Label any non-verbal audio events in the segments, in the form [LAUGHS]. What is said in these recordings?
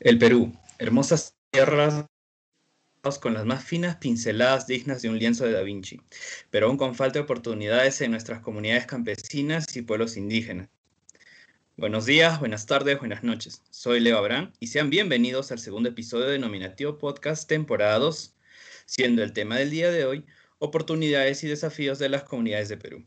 El Perú, hermosas tierras con las más finas pinceladas dignas de un lienzo de Da Vinci, pero aún con falta de oportunidades en nuestras comunidades campesinas y pueblos indígenas. Buenos días, buenas tardes, buenas noches. Soy Leo Abraham y sean bienvenidos al segundo episodio de Nominativo Podcast temporada 2, siendo el tema del día de hoy oportunidades y desafíos de las comunidades de Perú.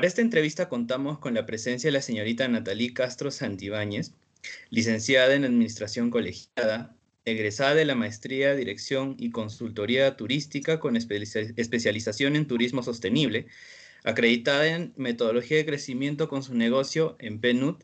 Para esta entrevista contamos con la presencia de la señorita Natalí Castro Santibáñez, licenciada en Administración Colegiada, egresada de la Maestría, Dirección y Consultoría Turística con especialización en Turismo Sostenible, acreditada en Metodología de Crecimiento con su negocio en PNUD,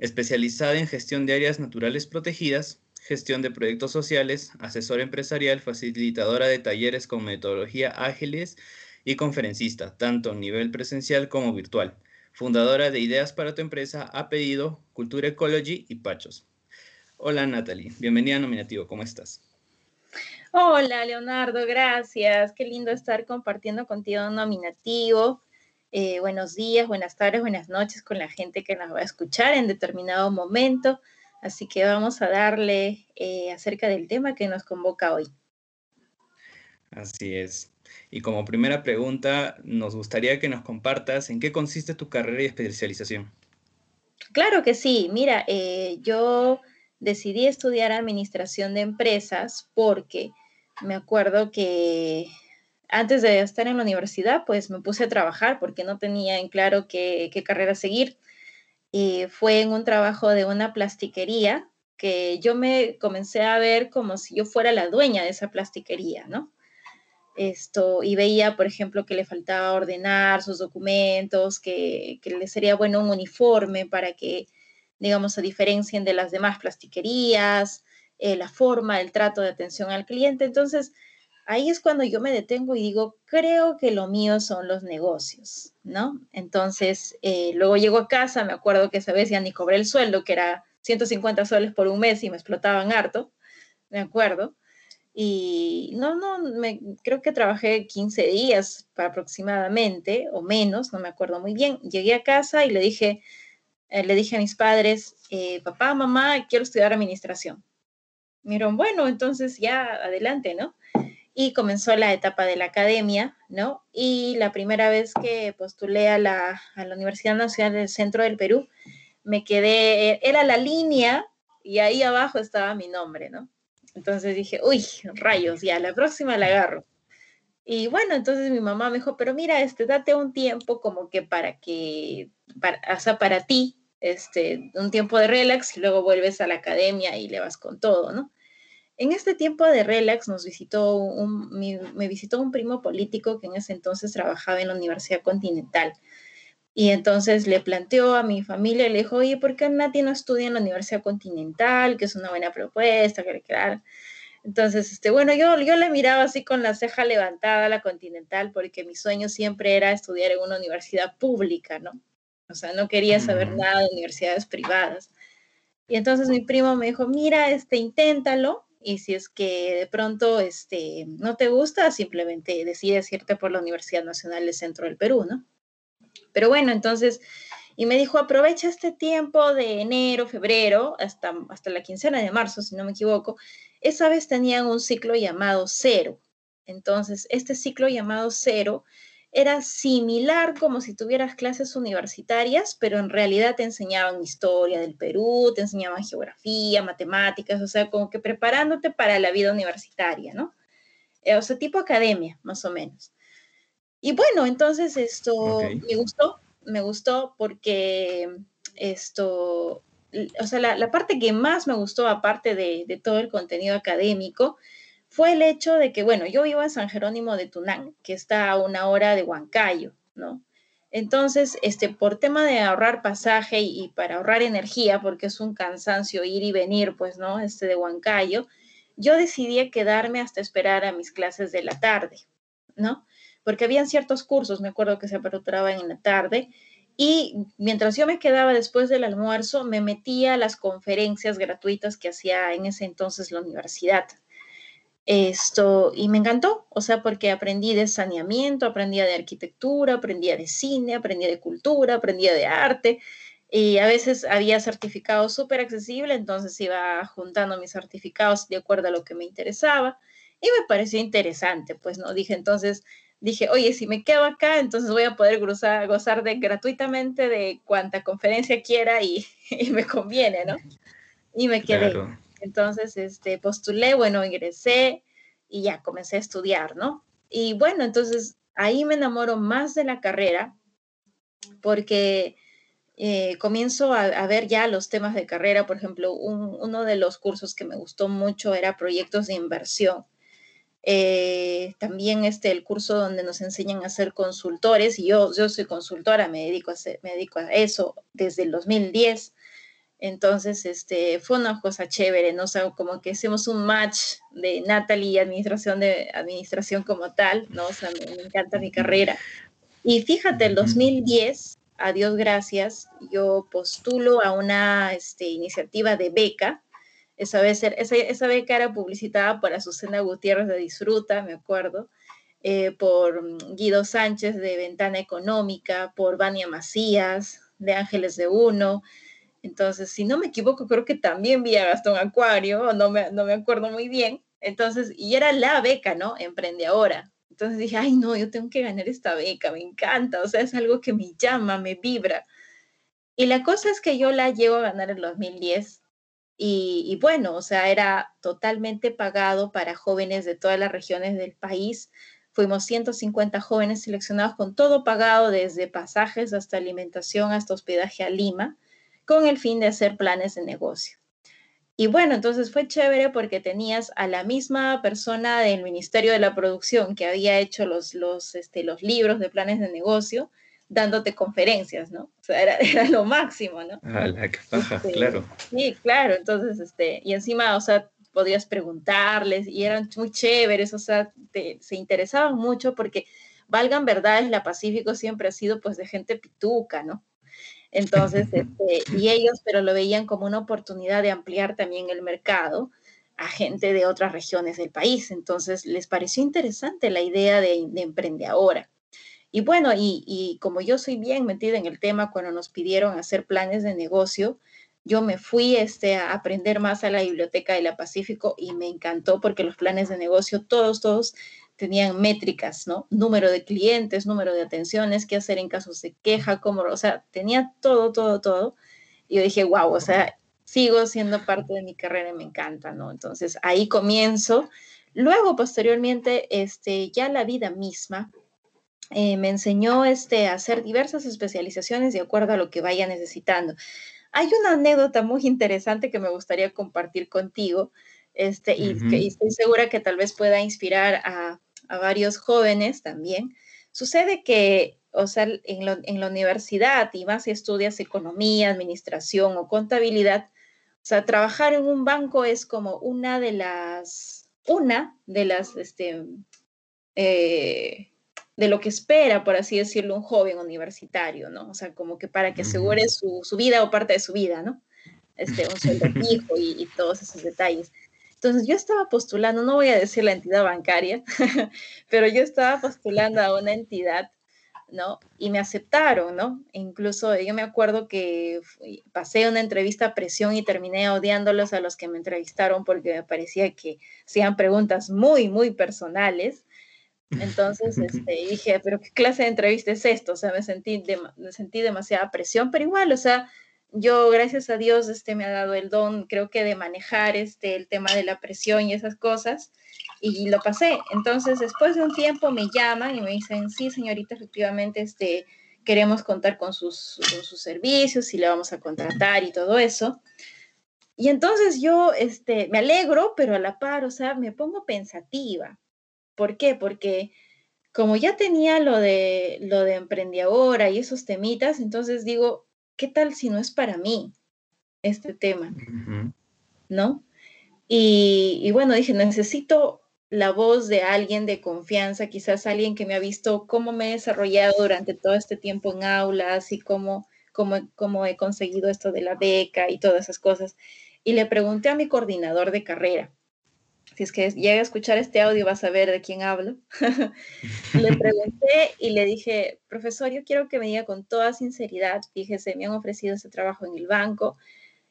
especializada en Gestión de Áreas Naturales Protegidas, Gestión de Proyectos Sociales, asesora empresarial, facilitadora de talleres con metodología ágiles, y conferencista, tanto a nivel presencial como virtual. Fundadora de Ideas para tu empresa, ha pedido Cultura Ecology y Pachos. Hola Natalie, bienvenida a Nominativo, ¿cómo estás? Hola Leonardo, gracias. Qué lindo estar compartiendo contigo un nominativo. Eh, buenos días, buenas tardes, buenas noches con la gente que nos va a escuchar en determinado momento. Así que vamos a darle eh, acerca del tema que nos convoca hoy. Así es. Y como primera pregunta, nos gustaría que nos compartas en qué consiste tu carrera y especialización. Claro que sí. Mira, eh, yo decidí estudiar administración de empresas porque me acuerdo que antes de estar en la universidad, pues me puse a trabajar porque no tenía en claro qué, qué carrera seguir. Y fue en un trabajo de una plastiquería que yo me comencé a ver como si yo fuera la dueña de esa plastiquería, ¿no? Esto, y veía, por ejemplo, que le faltaba ordenar sus documentos, que, le sería bueno un uniforme para que, digamos, se diferencien de las demás plastiquerías, eh, la forma, el trato de atención al cliente. Entonces, ahí es cuando yo me detengo y digo, creo que lo mío son los negocios, ¿no? Entonces, eh, luego llego a casa, me acuerdo que esa vez ya ni cobré el sueldo, que era 150 soles por un mes y me explotaban harto, me acuerdo. Y no, no, me, creo que trabajé 15 días aproximadamente o menos, no me acuerdo muy bien. Llegué a casa y le dije, eh, le dije a mis padres, eh, papá, mamá, quiero estudiar administración. Me bueno, entonces ya adelante, ¿no? Y comenzó la etapa de la academia, ¿no? Y la primera vez que postulé a la, a la Universidad Nacional del Centro del Perú, me quedé, era la línea y ahí abajo estaba mi nombre, ¿no? Entonces dije, uy, rayos, ya, la próxima la agarro. Y bueno, entonces mi mamá me dijo, pero mira, este, date un tiempo como que para que, para, o para ti, este, un tiempo de relax y luego vuelves a la academia y le vas con todo, ¿no? En este tiempo de relax nos visitó un, me visitó un primo político que en ese entonces trabajaba en la Universidad Continental. Y entonces le planteó a mi familia, le dijo, oye, ¿por qué Nati no estudia en la Universidad Continental? Que es una buena propuesta, que crear. Entonces, este, bueno, yo, yo le miraba así con la ceja levantada a la Continental porque mi sueño siempre era estudiar en una universidad pública, ¿no? O sea, no quería saber nada de universidades privadas. Y entonces mi primo me dijo, mira, este, inténtalo y si es que de pronto este, no te gusta, simplemente decides irte por la Universidad Nacional del Centro del Perú, ¿no? Pero bueno, entonces, y me dijo, aprovecha este tiempo de enero, febrero, hasta, hasta la quincena de marzo, si no me equivoco. Esa vez tenían un ciclo llamado cero. Entonces, este ciclo llamado cero era similar como si tuvieras clases universitarias, pero en realidad te enseñaban historia del Perú, te enseñaban geografía, matemáticas, o sea, como que preparándote para la vida universitaria, ¿no? Eh, o sea, tipo academia, más o menos. Y bueno, entonces esto me gustó, me gustó porque esto, o sea, la, parte que más me gustó, aparte de, de, todo el contenido académico, fue el hecho de que, bueno, yo vivo en San Jerónimo de Tunán, que está a una hora de Huancayo, ¿no? Entonces, este, por tema de ahorrar pasaje y, y, para ahorrar energía, porque es un cansancio ir y venir, pues, ¿no? Este de Huancayo, yo decidí quedarme hasta esperar a mis clases de la tarde, ¿no? Porque habían ciertos cursos, me acuerdo que se aperturaban en la tarde, y mientras yo me quedaba después del almuerzo, me metía a las conferencias gratuitas que hacía en ese entonces la universidad. Esto, y me encantó, o sea, porque aprendí de saneamiento, aprendía de arquitectura, aprendía de cine, aprendía de cultura, aprendía de arte, y a veces había certificados súper accesibles, entonces iba juntando mis certificados de acuerdo a lo que me interesaba, y me pareció interesante, pues no dije entonces, dije, oye, si me quedo acá, entonces voy a poder gozar, gozar de gratuitamente de cuanta conferencia quiera y, [LAUGHS] me conviene, ¿no? Y me quedé. Entonces, este, postulé, bueno, ingresé y ya comencé a estudiar, ¿no? Y bueno, entonces ahí me enamoro más de la carrera porque eh, comienzo a, ver ya los temas de carrera. Por ejemplo, uno de los cursos que me gustó mucho era proyectos de inversión. Eh, también este, el curso donde nos enseñan a ser consultores, y yo, yo soy consultora, me dedico, a me dedico a eso desde el 2010. Entonces, este, fue una cosa chévere, ¿no? O como que hacemos un match de Natalie y administración, de, administración como tal, ¿no? O sea, me, encanta mi carrera. Y fíjate, el 2010, a Dios gracias, yo postulo a una este, iniciativa de beca. Esa, beca era publicitada por Azucena Gutiérrez de Disfruta, me acuerdo, eh, por Guido Sánchez de Ventana Económica, por Vania Macías de Ángeles de Uno, entonces, si no me equivoco, creo que también vi a Gastón Acuario, no me, no me acuerdo muy bien. Entonces, y era la beca, ¿no? Emprende ahora. Entonces dije, ay, no, yo tengo que ganar esta beca, me encanta, o sea, es algo que me llama, me vibra. Y la cosa es que yo la llego a ganar en 2010 y, bueno, o sea, era totalmente pagado para jóvenes de todas las regiones del país. Fuimos 150 jóvenes seleccionados con todo pagado, desde pasajes hasta alimentación, hasta hospedaje a Lima con el fin de hacer planes de negocio. Y bueno, entonces fue chévere porque tenías a la misma persona del Ministerio de la Producción que había hecho los, los, este, los libros de planes de negocio, dándote conferencias, ¿no? O sea, era, [LAUGHS] era lo máximo, ¿no? Ah, la que paja, este, claro. Sí, claro, entonces, este, y encima, o sea, podías preguntarles y eran muy chéveres, o sea, se interesaban mucho porque, valgan verdades, la Pacífico siempre ha sido pues de gente pituca, ¿no? Entonces, [LAUGHS] este, y ellos, pero lo veían como una oportunidad de ampliar también el mercado a gente de otras regiones del país. Entonces, les pareció interesante la idea de, de Emprende Ahora. Y bueno, y, como yo soy bien metida en el tema, cuando nos pidieron hacer planes de negocio, yo me fui este, a aprender más a la biblioteca de la Pacífico y me encantó porque los planes de negocio, todos, todos tenían métricas, ¿no? Número de clientes, número de atenciones, qué hacer en casos de queja, cómo, o sea, tenía todo, todo, todo. Y yo dije, wow, o sea, sigo siendo parte de mi carrera y me encanta, ¿no? Entonces ahí comienzo. Luego, posteriormente, este, ya la vida misma eh, me enseñó este, a hacer diversas especializaciones de acuerdo a lo que vaya necesitando. Hay una anécdota muy interesante que me gustaría compartir contigo, este, y, y, estoy segura que tal vez pueda inspirar a, a varios jóvenes también. Sucede que, o sea, en, en, la universidad, y más si estudias economía, administración o contabilidad, o sea, trabajar en un banco es como una de las, una de las, este, eh, de lo que espera, por así decirlo, un joven universitario, ¿no? O sea, como que para que asegure su, su vida o parte de su vida, ¿no? Este, un sueldo [LAUGHS] fijo y, y todos esos detalles. Entonces yo estaba postulando, no voy a decir la entidad bancaria, [LAUGHS] pero yo estaba postulando a una entidad, ¿no? Y me aceptaron, ¿no? incluso yo me acuerdo que pasé una entrevista a presión y terminé odiándolos a los que me entrevistaron porque me parecía que hacían preguntas muy, muy personales. Entonces este, dije, pero ¿qué clase de entrevista es esto? O sea, me sentí, me sentí demasiada presión, pero igual, o sea, yo, gracias a Dios, este, me ha dado el don, creo que de manejar este, el tema de la presión y esas cosas, y lo pasé. Entonces, después de un tiempo me llaman y me dicen, sí, señorita, efectivamente, este, queremos contar con sus, con sus servicios y le vamos a contratar y todo eso. Y entonces yo este, me alegro, pero a la par, o sea, me pongo pensativa. ¿Por qué? Porque como ya tenía lo de, lo de emprendedora y esos temitas, entonces digo, ¿qué tal si no es para mí este tema? ¿No? Y, bueno, dije, necesito la voz de alguien de confianza, quizás alguien que me ha visto cómo me he desarrollado durante todo este tiempo en aulas y cómo, cómo, cómo he conseguido esto de la beca y todas esas cosas. Y le pregunté a mi coordinador de carrera, si es que llega a escuchar este audio vas a ver de quién hablo, [LAUGHS] le pregunté y le dije, profesor, yo quiero que me diga con toda sinceridad, fíjese, me han ofrecido ese trabajo en el banco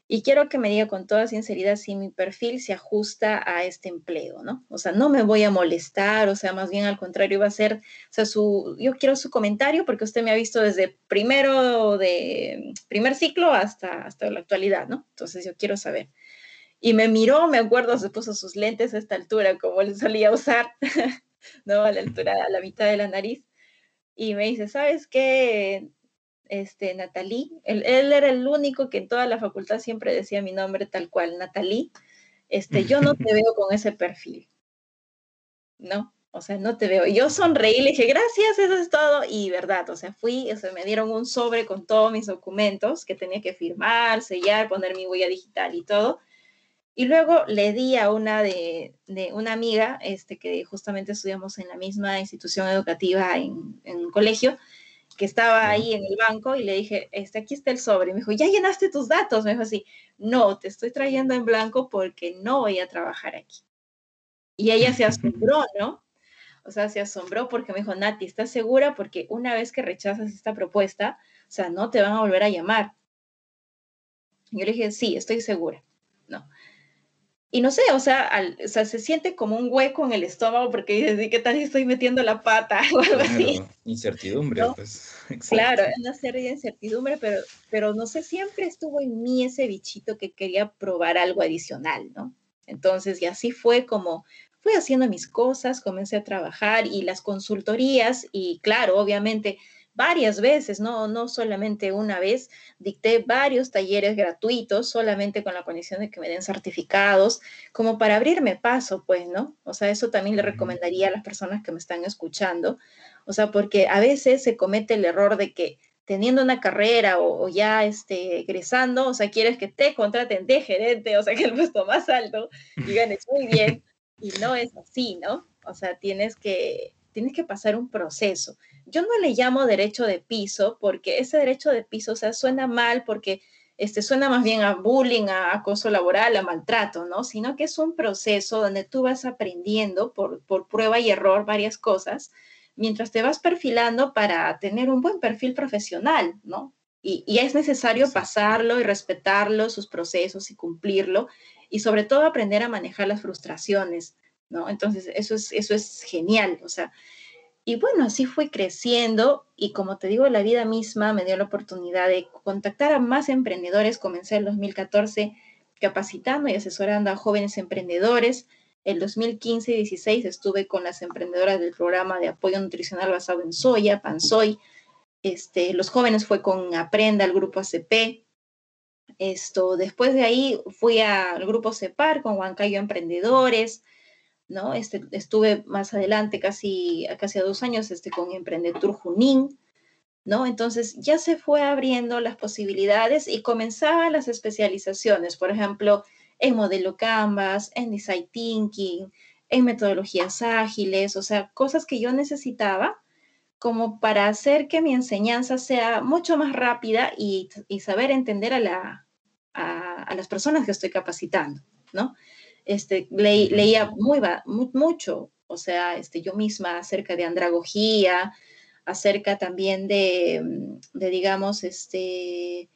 y quiero que me diga con toda sinceridad si mi perfil se ajusta a este empleo, ¿no? O sea, no me voy a molestar, o sea, más bien al contrario, va a ser, o sea, su, yo quiero su comentario porque usted me ha visto desde primero de, primer ciclo hasta, hasta la actualidad, ¿no? Entonces yo quiero saber. Y me miró, me acuerdo, se puso sus lentes a esta altura, como él solía usar, [LAUGHS] ¿no? A la altura, a la mitad de la nariz. Y me dice, ¿sabes qué? Este, Natalí, él, era el único que en toda la facultad siempre decía mi nombre tal cual, Natalí. Este, yo no te veo con ese perfil. ¿No? O sea, no te veo. Yo sonreí, le dije, gracias, eso es todo. Y verdad, o sea, fui, o sea, me dieron un sobre con todos mis documentos que tenía que firmar, sellar, poner mi huella digital y todo. Y luego le di a una de, una amiga, este, que justamente estudiamos en la misma institución educativa en, un colegio, que estaba ahí en el banco y le dije, este, aquí está el sobre. Y me dijo, ¿ya llenaste tus datos? Me dijo así, no, te estoy trayendo en blanco porque no voy a trabajar aquí. Y ella se [LAUGHS] asombró, ¿no? O sea, se asombró porque me dijo, Nati, ¿estás segura? Porque una vez que rechazas esta propuesta, o sea, no te van a volver a llamar. Yo le dije, sí, estoy segura. No. Y no sé, o sea, o sea, se siente como un hueco en el estómago porque dices, ¿qué tal si estoy metiendo la pata o algo así? [LAUGHS] Incertidumbre, pues. [LAUGHS] Claro, es una serie de incertidumbre, pero, pero no sé, siempre estuvo en mí ese bichito que quería probar algo adicional, ¿no? Entonces, y así fue como fui haciendo mis cosas, comencé a trabajar y las consultorías, y claro, obviamente varias veces, no, no solamente una vez, dicté varios talleres gratuitos solamente con la condición de que me den certificados, como para abrirme paso, pues, ¿no? O sea, eso también le recomendaría a las personas que me están escuchando, o sea, porque a veces se comete el error de que teniendo una carrera o, ya este, egresando, o sea, quieres que te contraten de gerente, o sea, que el puesto más alto y [LAUGHS] ganes muy bien, y no es así, ¿no? O sea, tienes que, tienes que pasar un proceso yo no le llamo derecho de piso porque ese derecho de piso, o sea, suena mal porque este, suena más bien a bullying, a acoso laboral, a maltrato, ¿no? Sino que es un proceso donde tú vas aprendiendo por, por prueba y error varias cosas mientras te vas perfilando para tener un buen perfil profesional, ¿no? Y, y es necesario pasarlo y respetarlo, sus procesos y cumplirlo, y sobre todo aprender a manejar las frustraciones, ¿no? Entonces, eso es, eso es genial, o sea, y bueno, así fue creciendo y como te digo, la vida misma me dio la oportunidad de contactar a más emprendedores. Comencé en 2014 capacitando y asesorando a jóvenes emprendedores. En 2015 y 16 estuve con las emprendedoras del programa de apoyo nutricional basado en soya, Pansoy. Este, los jóvenes fue con Aprenda, el grupo ACP. Esto, después de ahí fui al grupo CEPAR con Huancayo Emprendedores, ¿no? Este, estuve más adelante, casi, casi a dos años, este, con Emprendetur Junín, ¿no? Entonces ya se fue abriendo las posibilidades y comenzaban las especializaciones, por ejemplo, en modelo Canvas, en design thinking, en metodologías ágiles, o sea, cosas que yo necesitaba como para hacer que mi enseñanza sea mucho más rápida y, saber entender a, la, a, a, las personas que estoy capacitando, ¿no? Este, leía muy, mucho, o sea, este, yo misma acerca de andragogía, acerca también de, mm, de digamos, este,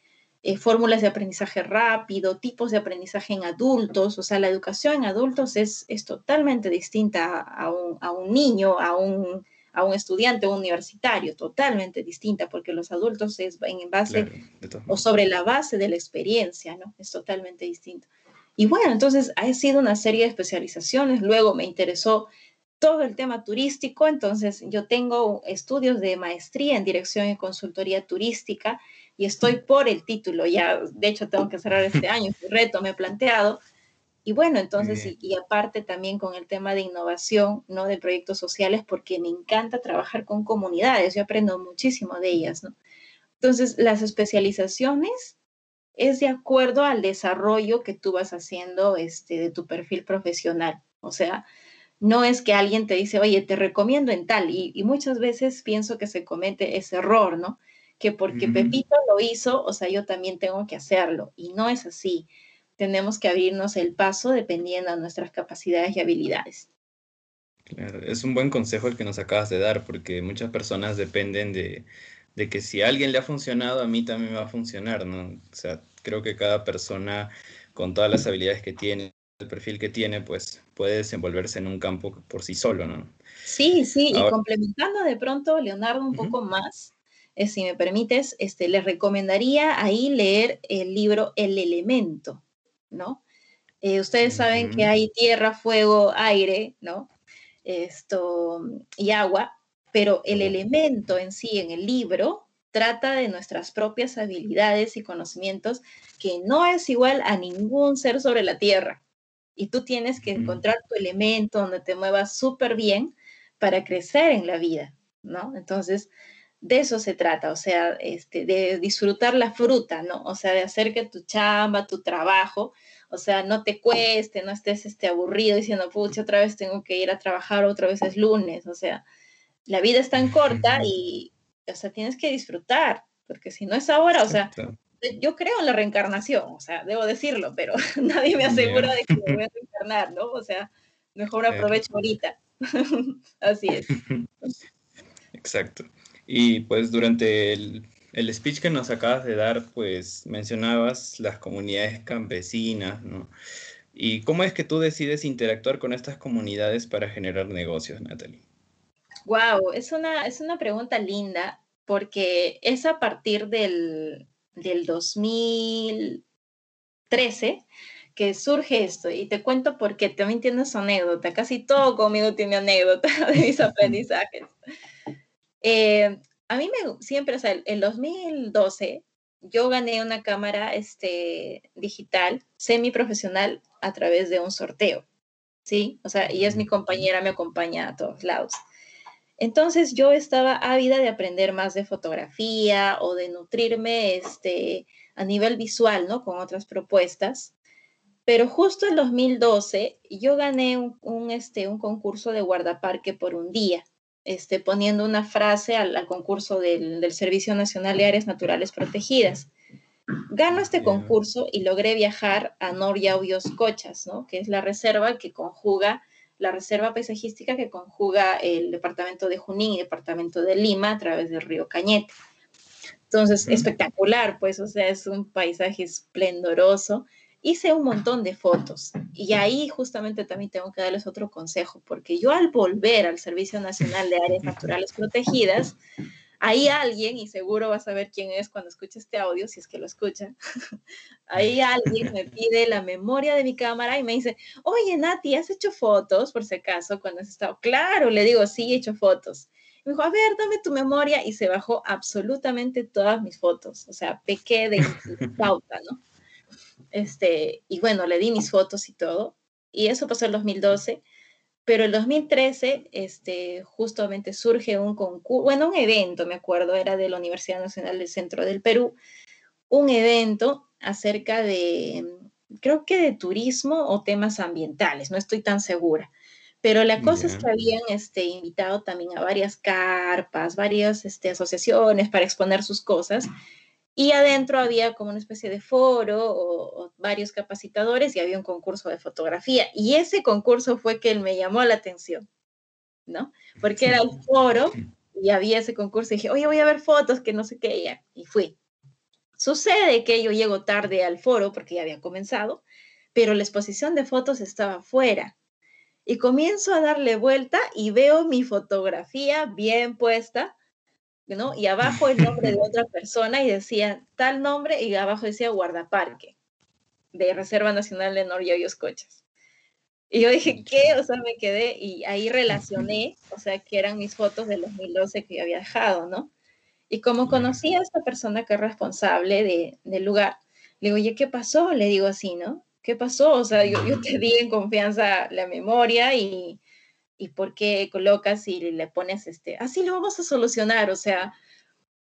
eh, fórmulas de aprendizaje rápido, tipos de aprendizaje en adultos, o sea, la educación en adultos es, es totalmente distinta a un, a un niño, a un, a un estudiante universitario, totalmente distinta, porque los adultos es en base o sobre la base de la experiencia, ¿no? Es totalmente distinto. Y bueno, entonces ha sido una serie de especializaciones. Luego me interesó todo el tema turístico, entonces yo tengo estudios de maestría en dirección y consultoría turística y estoy por el título, ya de hecho tengo que cerrar este [LAUGHS] año, este reto me he planteado. Y bueno, entonces, y, aparte también con el tema de innovación, ¿no? De proyectos sociales, porque me encanta trabajar con comunidades, yo aprendo muchísimo de ellas, ¿no? Entonces, las especializaciones es de acuerdo al desarrollo que tú vas haciendo este, de tu perfil profesional. O sea, no es que alguien te dice, oye, te recomiendo en tal, y, muchas veces pienso que se comete ese error, ¿no? Que porque Pepito lo hizo, o sea, yo también tengo que hacerlo, y no es así. tenemos que abrirnos el paso dependiendo de nuestras capacidades y habilidades. Claro, es un buen consejo el que nos acabas de dar, porque muchas personas dependen de, de que si a alguien le ha funcionado, a mí también me va a funcionar, ¿no? O sea, creo que cada persona con todas las habilidades que tiene, el perfil que tiene, pues puede desenvolverse en un campo por sí solo, ¿no? Sí, sí, y complementando de pronto, Leonardo, un poco más, eh, si me permites, este, les recomendaría ahí leer el libro El Elemento, ¿no? Eh, ustedes saben que hay tierra, fuego, aire, ¿no? Esto, y agua, pero el elemento en sí, en el libro, trata de nuestras propias habilidades y conocimientos, que no es igual a ningún ser sobre la tierra. Y tú tienes que encontrar tu elemento donde te muevas súper bien para crecer en la vida, ¿no? Entonces, de eso se trata, o sea, este, de disfrutar la fruta, ¿no? O sea, de hacer que tu chamba, tu trabajo, o sea, no te cueste, no estés este, aburrido diciendo, pucha, otra vez tengo que ir a trabajar, otra vez es lunes, o sea, la vida es tan corta y, o sea, tienes que disfrutar, porque si no es ahora, o sea, yo creo en la reencarnación, o sea, debo decirlo, pero [LAUGHS] nadie me asegura de que me voy a [LAUGHS] reencarnar, ¿no? O sea, mejor aprovecho ahorita. [LAUGHS] Así es. Exacto. Y pues durante el, el, speech que nos acabas de dar, pues mencionabas las comunidades campesinas, ¿no? ¿Y cómo es que tú decides interactuar con estas comunidades para generar negocios, Natalie? Wow, es una, es una pregunta linda porque es a partir del, del 2013 que surge esto. Y te cuento porque también tienes anécdota. Casi todo conmigo tiene anécdota [LAUGHS] de mis [LAUGHS] aprendizajes. Eh, a mí me siempre, o sea, en 2012 yo gané una cámara este, digital semiprofesional a través de un sorteo. ¿Sí? O sea, y es mi compañera, me acompaña a todos lados. Entonces yo estaba ávida de aprender más de fotografía o de nutrirme este, a nivel visual, ¿no? Con otras propuestas. Pero justo en 2012 yo gané un, este, un concurso de guardaparque por un día, este, poniendo una frase al, concurso del, del, Servicio Nacional de Áreas Naturales Protegidas. Gano este concurso y logré viajar a Noriauyos Cochas, ¿no? que es la reserva que conjuga la reserva paisajística que conjuga el departamento de Junín y el departamento de Lima a través del río Cañete. Entonces, espectacular, pues, o sea, es un paisaje esplendoroso. Hice un montón de fotos y ahí justamente también tengo que darles otro consejo, porque yo al volver al Servicio Nacional de Áreas [LAUGHS] Naturales Protegidas, Ahí alguien, y seguro vas a ver quién es cuando escuche este audio, si es que lo escucha, [LAUGHS] ahí alguien me pide la memoria de mi cámara y me dice, oye Nati, ¿has hecho fotos por si acaso cuando has estado? Claro, le digo, sí, he hecho fotos. me dijo, a ver, dame tu memoria y se bajó absolutamente todas mis fotos, o sea, pequé de, [LAUGHS] pauta, ¿no? Este, y bueno, le di mis fotos y todo, y eso pasó en 2012 pero en 2013, este, justamente surge un concurso, bueno, un evento, me acuerdo, era de la Universidad Nacional del Centro del Perú, un evento acerca de, creo que de turismo o temas ambientales, no estoy tan segura. Pero la cosa es que habían este, invitado también a varias carpas, varias este, asociaciones para exponer sus cosas. Y adentro había como una especie de foro o, varios capacitadores y había un concurso de fotografía. Y ese concurso fue que me llamó la atención, ¿no? Porque era el foro y había ese concurso y dije, oye, voy a ver fotos, que no sé qué, y fui. Sucede que yo llego tarde al foro porque ya había comenzado, pero la exposición de fotos estaba fuera. Y comienzo a darle vuelta y veo mi fotografía bien puesta ¿no? Y abajo el nombre de otra persona y decía tal nombre y abajo decía guardaparque de Reserva Nacional de Norte Cochas. Y yo dije, ¿qué? O sea, me quedé y ahí relacioné, o sea, que eran mis fotos del 2012 que había dejado, ¿no? Y como conocí a esta persona que es responsable de, del lugar, le digo, oye, ¿qué pasó? Le digo así, ¿no? ¿Qué pasó? O sea, yo, yo te di en confianza la memoria y, y por qué colocas y le pones, este, así lo vamos a solucionar, o sea,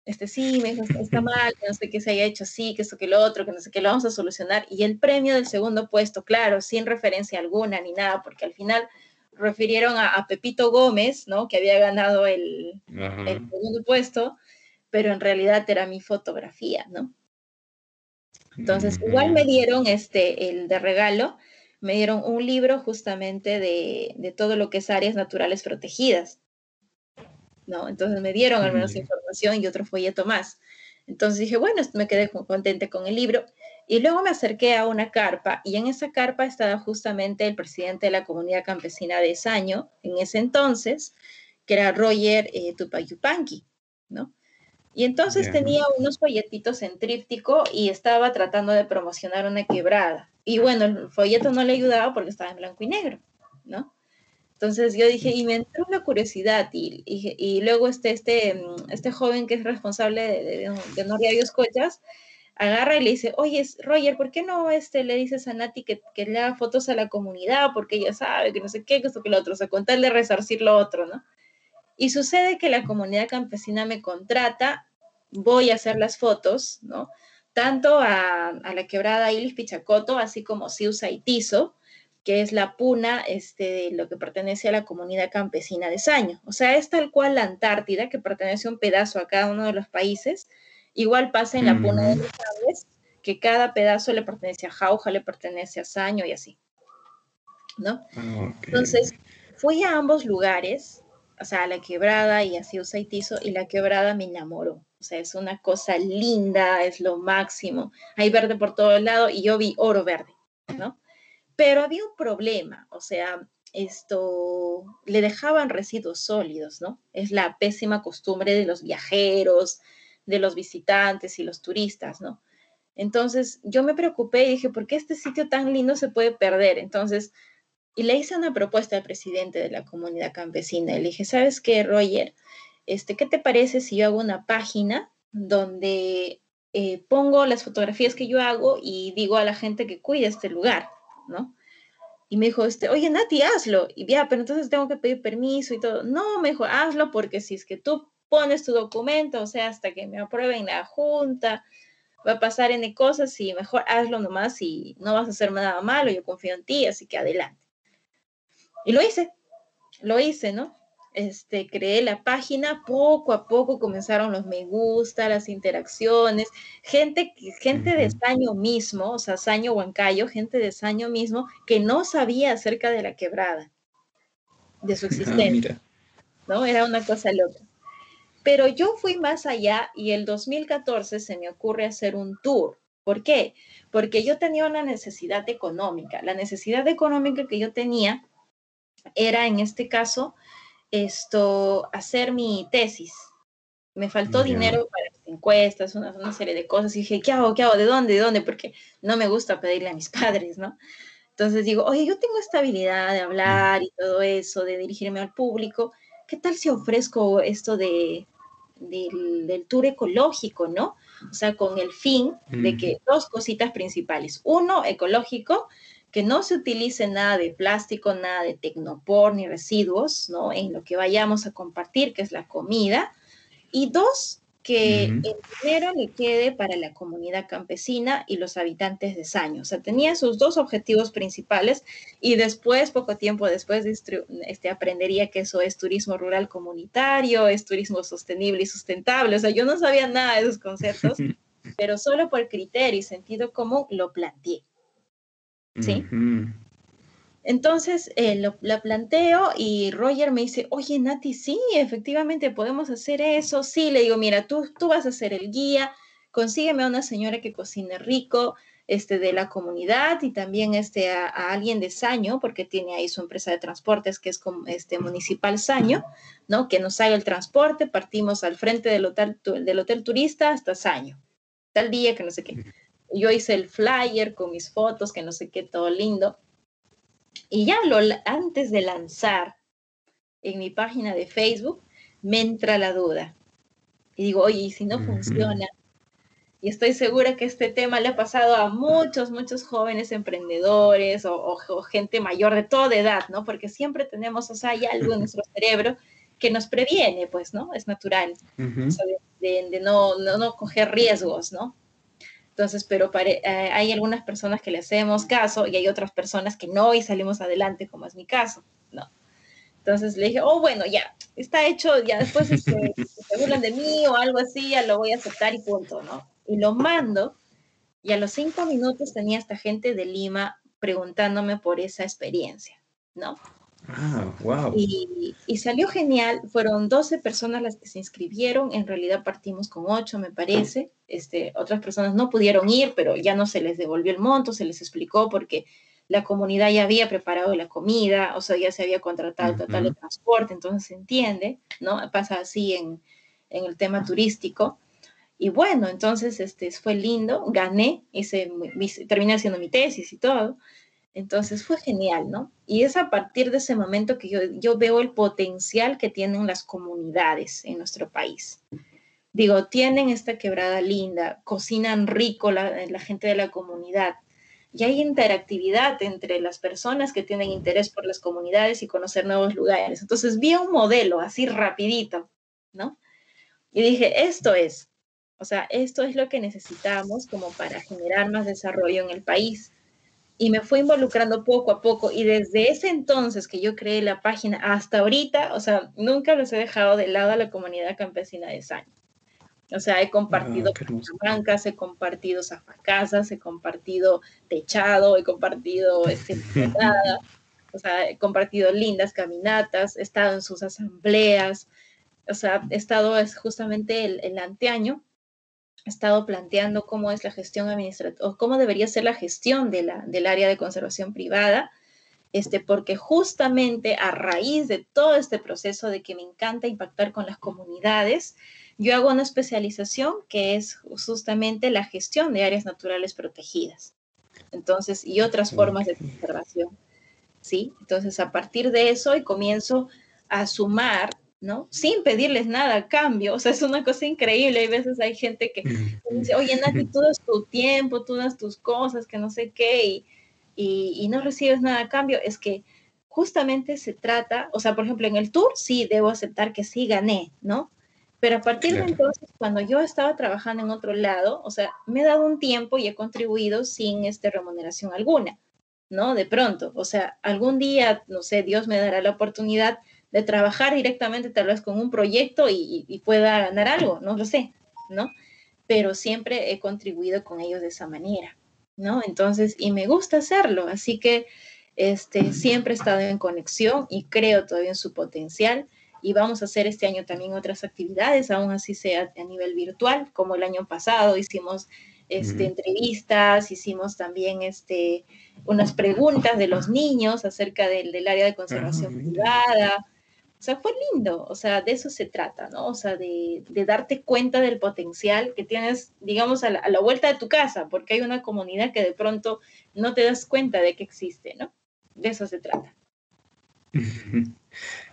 este, sí, me está [LAUGHS] mal, que no sé qué se haya hecho así, que esto, que lo otro, que no sé qué, lo vamos a solucionar. Y el premio del segundo puesto, claro, sin referencia alguna ni nada, porque al final refirieron a, Pepito Gómez, ¿no? Que había ganado el, el, segundo puesto, pero en realidad era mi fotografía, ¿no? Entonces, igual me dieron este, el de regalo, me dieron un libro justamente de, de todo lo que es áreas naturales protegidas. ¿no? Entonces me dieron al menos información y otro folleto más. Entonces dije, bueno, me quedé contenta con el libro. Y luego me acerqué a una carpa y en esa carpa estaba justamente el presidente de la comunidad campesina de Saño, en ese entonces, que era Roger eh, Tupayupanqui, ¿no? Y entonces tenía unos folletitos en tríptico y estaba tratando de promocionar una quebrada. Y bueno, el folleto no le ayudaba porque estaba en blanco y negro, ¿no? Entonces yo dije, y me entró una curiosidad, y, y, luego este, este, mm, este joven que es responsable de, de, de Noriabios Cochas, agarra y le dice, oye, Roger, ¿por qué no este, le dices a Nati que, que, le haga fotos a la comunidad? Porque ella sabe que no sé qué, que esto que lo otro, o sea, con tal de resarcir lo otro, ¿no? Y sucede que la comunidad campesina me contrata, voy a hacer las fotos, ¿no? Tanto a, a la quebrada Ilis Pichacoto, así como Siusa y Tizo, que es la puna este, de lo que pertenece a la comunidad campesina de Saño. O sea, es tal cual la Antártida, que pertenece a un pedazo a cada uno de los países. Igual pasa en la puna de los Andes, que cada pedazo le pertenece a Jauja, le pertenece a Saño y así. ¿No? Ah, Entonces, fui a ambos lugares, o sea, la quebrada y a Ciusa y Tizo, y la quebrada me enamoró. O sea, es una cosa linda, es lo máximo. Hay verde por todo el lado y yo vi oro verde, ¿no? Pero había un problema, o sea, esto le dejaban residuos sólidos, ¿no? Es la pésima costumbre de los viajeros, de los visitantes y los turistas, ¿no? Entonces yo me preocupé y dije, ¿por qué este sitio tan lindo se puede perder? Entonces, y le hice una propuesta al presidente de la comunidad campesina. Y le dije, ¿sabes qué, Roger? Este, ¿Qué te parece si yo hago una página donde eh, pongo las fotografías que yo hago y digo a la gente que cuide este lugar? ¿no? Y me dijo, este, oye, Nati, hazlo. Y ya, pero entonces tengo que pedir permiso y todo. No, me dijo, hazlo porque si es que tú pones tu documento, o sea, hasta que me aprueben la junta, va a pasar N cosas y mejor hazlo nomás y no vas a hacer nada malo, yo confío en ti, así que adelante. Y lo hice, lo hice, ¿no? este, creé la página, poco a poco comenzaron los me gusta, las interacciones, gente, gente de Saño mismo, o sea, Saño Huancayo, gente de Saño mismo que no sabía acerca de la quebrada, de su ah, existencia, ¿no? Era una cosa loca. Pero yo fui más allá y el 2014 se me ocurre hacer un tour. ¿Por qué? Porque yo tenía una necesidad económica. La necesidad económica que yo tenía era, en este caso, esto, hacer mi tesis. Me faltó dinero para las encuestas, una, una, serie de cosas. Y dije, ¿qué hago? ¿Qué hago? ¿De dónde? ¿De dónde? Porque no me gusta pedirle a mis [LAUGHS] padres, ¿no? Entonces digo, oye, yo tengo esta habilidad de hablar y todo eso, de dirigirme al público. ¿Qué tal si ofrezco esto de, del, del tour ecológico, ¿no? O sea, con el fin de que dos cositas principales. Uno, ecológico, que no se utilice nada de plástico, nada de tecnopor ni residuos, ¿no? En lo que vayamos a compartir, que es la comida. Y dos, que el dinero le quede para la comunidad campesina y los habitantes de Saño. O sea, tenía sus dos objetivos principales y después, poco tiempo después, este, aprendería que eso es turismo rural comunitario, es turismo sostenible y sustentable. O sea, yo no sabía nada de esos conceptos, [LAUGHS] pero solo por criterio y sentido común lo planteé. ¿Sí? Entonces eh, lo, la planteo y Roger me dice, oye Nati, sí, efectivamente podemos hacer eso. Sí, le digo, mira, tú, tú vas a ser el guía, consígueme a una señora que cocine rico, este, de la comunidad y también este, a, alguien de Saño, porque tiene ahí su empresa de transportes que es este, Municipal Saño, ¿no? Que nos haga el transporte, partimos al frente del hotel, del hotel turista hasta Saño, tal día que no sé qué yo hice el flyer con mis fotos, que no sé qué, todo lindo. Y ya lo, antes de lanzar en mi página de Facebook, me entra la duda. Y digo, oye, ¿y si no funciona? Y estoy segura que este tema le ha pasado a muchos, muchos jóvenes emprendedores o, gente mayor de toda edad, ¿no? Porque siempre tenemos, o sea, hay algo en [LAUGHS] nuestro cerebro que nos previene, pues, ¿no? Es natural, de, no, no, no coger riesgos, ¿no? Entonces, pero eh, hay algunas personas que le hacemos caso y hay otras personas que no y salimos adelante, como es mi caso, ¿no? Entonces le dije, oh, bueno, ya, está hecho, ya después este, [LAUGHS] se burlan de mí o algo así, ya lo voy a aceptar y punto, ¿no? Y lo mando Y a los cinco minutos tenía esta gente de Lima preguntándome por esa experiencia, ¿no? Ah, wow. Y, y, salió genial. Fueron 12 personas las que se inscribieron. En realidad partimos con 8, me parece. Este, otras personas no pudieron ir, pero ya no se les devolvió el monto, se les explicó porque la comunidad ya había preparado la comida, o sea, ya se había contratado el total de transporte, entonces se entiende, ¿no? Pasa así en, en el tema turístico. Y bueno, entonces este, fue lindo, gané, hice, terminé haciendo mi tesis y todo. Entonces fue genial, ¿no? Y es a partir de ese momento que yo, veo el potencial que tienen las comunidades en nuestro país. Digo, tienen esta quebrada linda, cocinan rico la, la gente de la comunidad y hay interactividad entre las personas que tienen interés por las comunidades y conocer nuevos lugares. Entonces vi un modelo así rapidito, ¿no? Y dije, esto es, o sea, esto es lo que necesitamos como para generar más desarrollo en el país y me fui involucrando poco a poco y desde ese entonces que yo creé la página hasta ahorita, o sea, nunca los he dejado de lado a la comunidad campesina de Saño. O sea, he compartido ah, bancas, he compartido zafacasas, he compartido techado, he compartido este, [LAUGHS] o sea, he compartido lindas caminatas, he estado en sus asambleas, o sea, he estado es justamente el, el anteaño estado planteando cómo es la gestión administrativa o cómo debería ser la gestión de la, del área de conservación privada, este, porque justamente a raíz de todo este proceso de que me encanta impactar con las comunidades, yo hago una especialización que es justamente la gestión de áreas naturales protegidas. Entonces, y otras formas de conservación. ¿Sí? Entonces, a partir de eso, y comienzo a sumar ¿no? Sin pedirles nada a cambio. O sea, es una cosa increíble. Hay veces hay gente que [LAUGHS] dice, oye, Nati, tú das tu tiempo, tú das tus cosas, que no sé qué, y, y, no recibes nada a cambio. Es que justamente se trata, o sea, por ejemplo, en el tour sí debo aceptar que sí gané, ¿no? Pero a partir de entonces, cuando yo estaba trabajando en otro lado, o sea, me he dado un tiempo y he contribuido sin este, remuneración alguna, ¿no? De pronto, o sea, algún día, no sé, Dios me dará la oportunidad de trabajar directamente tal vez con un proyecto y, pueda ganar algo, no lo sé, ¿no? Pero siempre he contribuido con ellos de esa manera, ¿no? Entonces, y me gusta hacerlo, así que este, siempre he estado en conexión y creo todavía en su potencial y vamos a hacer este año también otras actividades, aún así sea a nivel virtual, como el año pasado hicimos este, entrevistas, hicimos también este, unas preguntas de los niños acerca del, del área de conservación privada, o sea, fue lindo, o sea, de eso se trata, ¿no? O sea, de, darte cuenta del potencial que tienes, digamos, a la, vuelta de tu casa, porque hay una comunidad que de pronto no te das cuenta de que existe, ¿no? De eso se trata. [LAUGHS]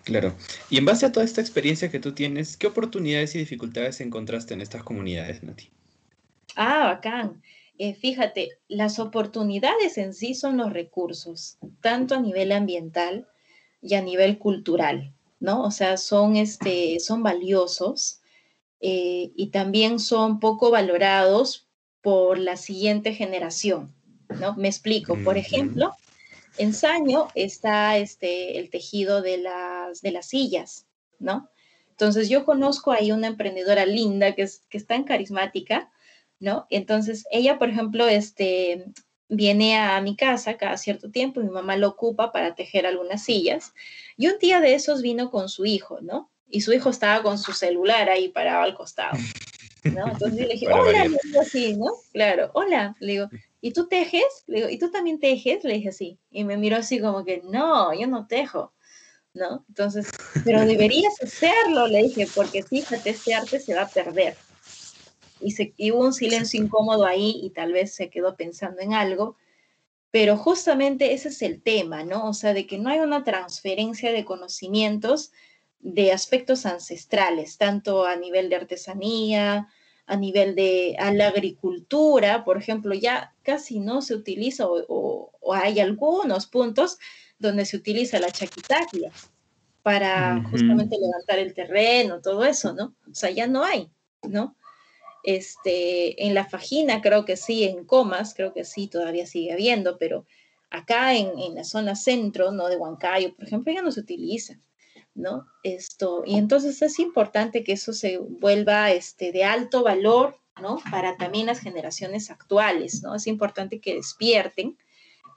Claro. Y en base a toda esta experiencia que tú tienes, ¿qué oportunidades y dificultades encontraste en estas comunidades, Nati? Ah, bacán. Eh, fíjate, las oportunidades en sí son los recursos, tanto a nivel ambiental y a nivel cultural. ¿No? O sea, son, este, son valiosos eh, y también son poco valorados por la siguiente generación, ¿no? Me explico. Por ejemplo, en Saño está este, el tejido de las, de las sillas, ¿no? Entonces yo conozco ahí una emprendedora linda que es, que tan carismática, ¿no? Entonces ella, por ejemplo, este, viene a mi casa cada cierto tiempo, mi mamá lo ocupa para tejer algunas sillas, y un día de esos vino con su hijo, ¿no? Y su hijo estaba con su celular ahí parado al costado, ¿no? Entonces yo le dije, [LAUGHS] hola, le digo así, ¿no? Claro, hola, le digo, ¿y tú tejes? Le digo, ¿y tú también tejes? Le dije así, y me miró así como que, no, yo no tejo, ¿no? Entonces, pero deberías hacerlo, le dije, porque fíjate, este arte se va a perder y, se, hubo un silencio incómodo ahí y tal vez se quedó pensando en algo, pero justamente ese es el tema, ¿no? O sea, de que no hay una transferencia de conocimientos de aspectos ancestrales, tanto a nivel de artesanía, a nivel de a la agricultura, por ejemplo, ya casi no se utiliza o, hay algunos puntos donde se utiliza la chaquitaclia para justamente levantar el terreno, todo eso, ¿no? O sea, ya no hay, ¿no? Este, en la fajina creo que sí, en comas creo que sí, todavía sigue habiendo, pero acá en, en la zona centro, ¿no? De Huancayo, por ejemplo, ya no se utiliza, ¿no? Esto, y entonces es importante que eso se vuelva este, de alto valor ¿no? Para también las generaciones actuales, ¿no? Es importante que despierten,